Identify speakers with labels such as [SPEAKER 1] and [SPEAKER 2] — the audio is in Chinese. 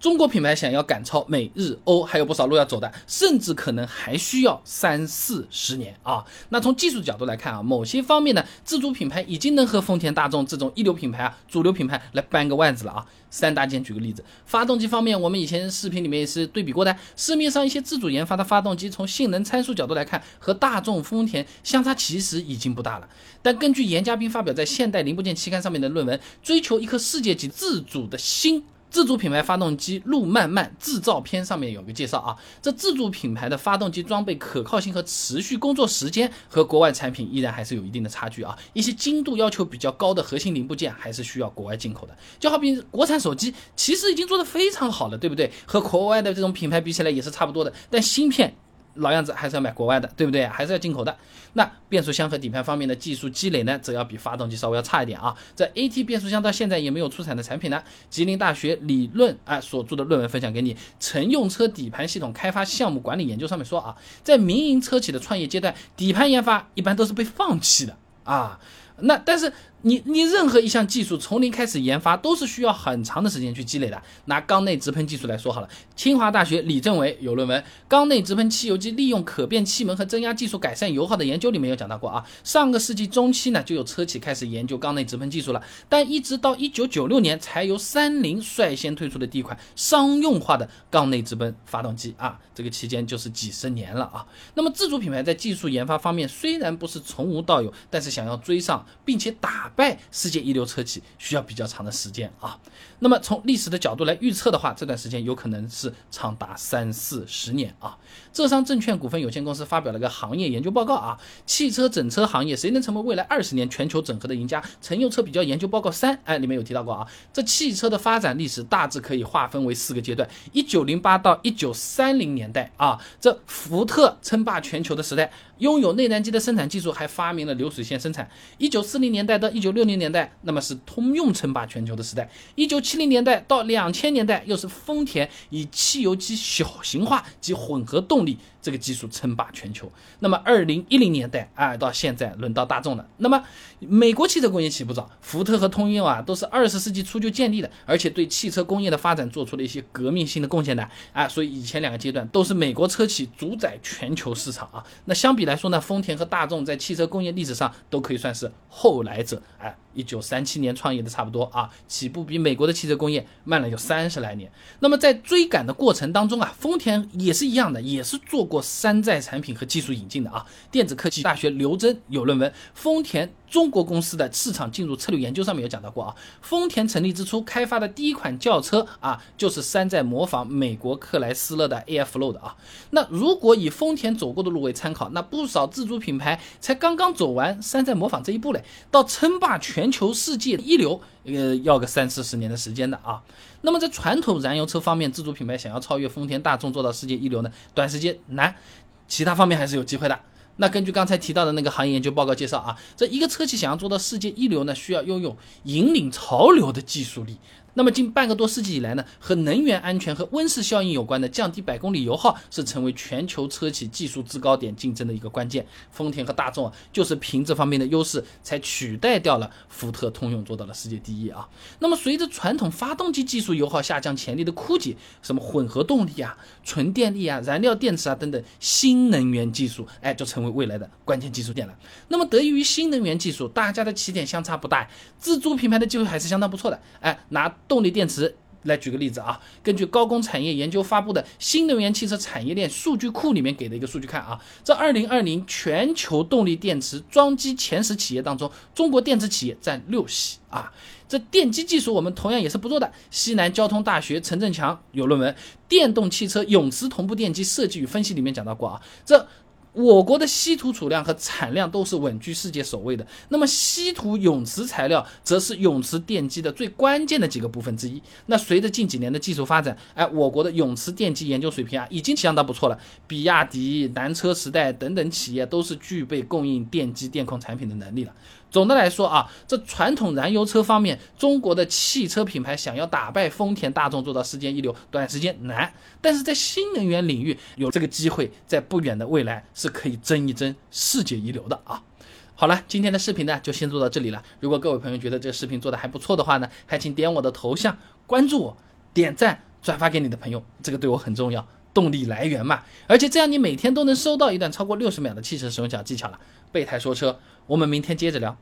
[SPEAKER 1] 中国品牌想要赶超美日欧，还有不少路要走的，甚至可能还需要三四十年啊。那从技术角度来看啊，某些方面呢，自主品牌已经能和丰田、大众这种一流品牌啊、主流品牌来扳个腕子了啊。三大件举个例子，发动机方面，我们以前视频里面也是对比过的，市面上一些自主研发的发动机，从性能参数角度来看，和大众、丰田相差其实已经不大了。但根据严家斌发表在《现代零部件期刊》上面的论文，追求一颗世界级自主的心。自主品牌发动机路漫漫制造篇上面有个介绍啊，这自主品牌的发动机装备可靠性和持续工作时间和国外产品依然还是有一定的差距啊，一些精度要求比较高的核心零部件还是需要国外进口的。就好比国产手机其实已经做得非常好了，对不对？和国外的这种品牌比起来也是差不多的，但芯片。老样子还是要买国外的，对不对？还是要进口的。那变速箱和底盘方面的技术积累呢，则要比发动机稍微要差一点啊。这 AT 变速箱到现在也没有出产的产品呢。吉林大学理论啊所著的论文分享给你，乘用车底盘系统开发项目管理研究上面说啊，在民营车企的创业阶段，底盘研发一般都是被放弃的啊。那但是。你你任何一项技术从零开始研发都是需要很长的时间去积累的。拿缸内直喷技术来说好了，清华大学李政委有论文《缸内直喷汽油机利用可变气门和增压技术改善油耗的研究》里面有讲到过啊。上个世纪中期呢，就有车企开始研究缸内直喷技术了，但一直到一九九六年才由三菱率先推出的第一款商用化的缸内直喷发动机啊。这个期间就是几十年了啊。那么自主品牌在技术研发方面虽然不是从无到有，但是想要追上并且打。败世界一流车企需要比较长的时间啊。那么从历史的角度来预测的话，这段时间有可能是长达三四十年啊。浙商证券股份有限公司发表了个行业研究报告啊，汽车整车行业谁能成为未来二十年全球整合的赢家？乘用车比较研究报告三，哎，里面有提到过啊。这汽车的发展历史大致可以划分为四个阶段：一九零八到一九三零年代啊，这福特称霸全球的时代，拥有内燃机的生产技术，还发明了流水线生产。一九四零年代到一九六零年代，那么是通用称霸全球的时代。一九七零年代到两千年代，又是丰田以汽油机小型化及混合动力。这个技术称霸全球。那么，二零一零年代啊，到现在轮到大众了。那么，美国汽车工业起步早，福特和通用啊，都是二十世纪初就建立的，而且对汽车工业的发展做出了一些革命性的贡献的啊。所以，以前两个阶段都是美国车企主宰全球市场啊。那相比来说呢，丰田和大众在汽车工业历史上都可以算是后来者哎。一九三七年创业的差不多啊，起步比美国的汽车工业慢了有三十来年。那么在追赶的过程当中啊，丰田也是一样的，也是做过山寨产品和技术引进的啊。电子科技大学刘真有论文《丰田》。中国公司的市场进入策略研究上面有讲到过啊，丰田成立之初开发的第一款轿车啊，就是山寨模仿美国克莱斯勒的 AF Flow 的啊。那如果以丰田走过的路为参考，那不少自主品牌才刚刚走完山寨模仿这一步嘞，到称霸全球世界一流，呃，要个三四十年的时间的啊。那么在传统燃油车方面，自主品牌想要超越丰田、大众做到世界一流呢，短时间难，其他方面还是有机会的。那根据刚才提到的那个行业研究报告介绍啊，这一个车企想要做到世界一流呢，需要拥有引领潮流的技术力。那么近半个多世纪以来呢，和能源安全和温室效应有关的降低百公里油耗是成为全球车企技术制高点竞争的一个关键。丰田和大众啊，就是凭这方面的优势才取代掉了福特、通用，做到了世界第一啊。那么随着传统发动机技术油耗下降潜力的枯竭，什么混合动力啊、纯电力啊、燃料电池啊等等新能源技术，哎，就成为未来的关键技术点了。那么得益于新能源技术，大家的起点相差不大，自主品牌的机会还是相当不错的。哎，拿。动力电池来举个例子啊，根据高工产业研究发布的新能源汽车产业链数据库里面给的一个数据看啊，这二零二零全球动力电池装机前十企业当中，中国电池企业占六席啊。这电机技术我们同样也是不错的。西南交通大学陈振强有论文《电动汽车永磁同步电机设计与分析》里面讲到过啊，这。我国的稀土储量和产量都是稳居世界首位的。那么，稀土永磁材料则是永磁电机的最关键的几个部分之一。那随着近几年的技术发展，哎，我国的永磁电机研究水平啊，已经相当不错了。比亚迪、南车时代等等企业都是具备供应电机电控产品的能力了。总的来说啊，这传统燃油车方面，中国的汽车品牌想要打败丰田、大众做到世界一流，短时间难。但是在新能源领域有这个机会，在不远的未来是可以争一争世界一流的啊。好了，今天的视频呢就先做到这里了。如果各位朋友觉得这个视频做的还不错的话呢，还请点我的头像关注我，点赞。转发给你的朋友，这个对我很重要，动力来源嘛。而且这样你每天都能收到一段超过六十秒的汽车使用小技巧了。备胎说车，我们明天接着聊。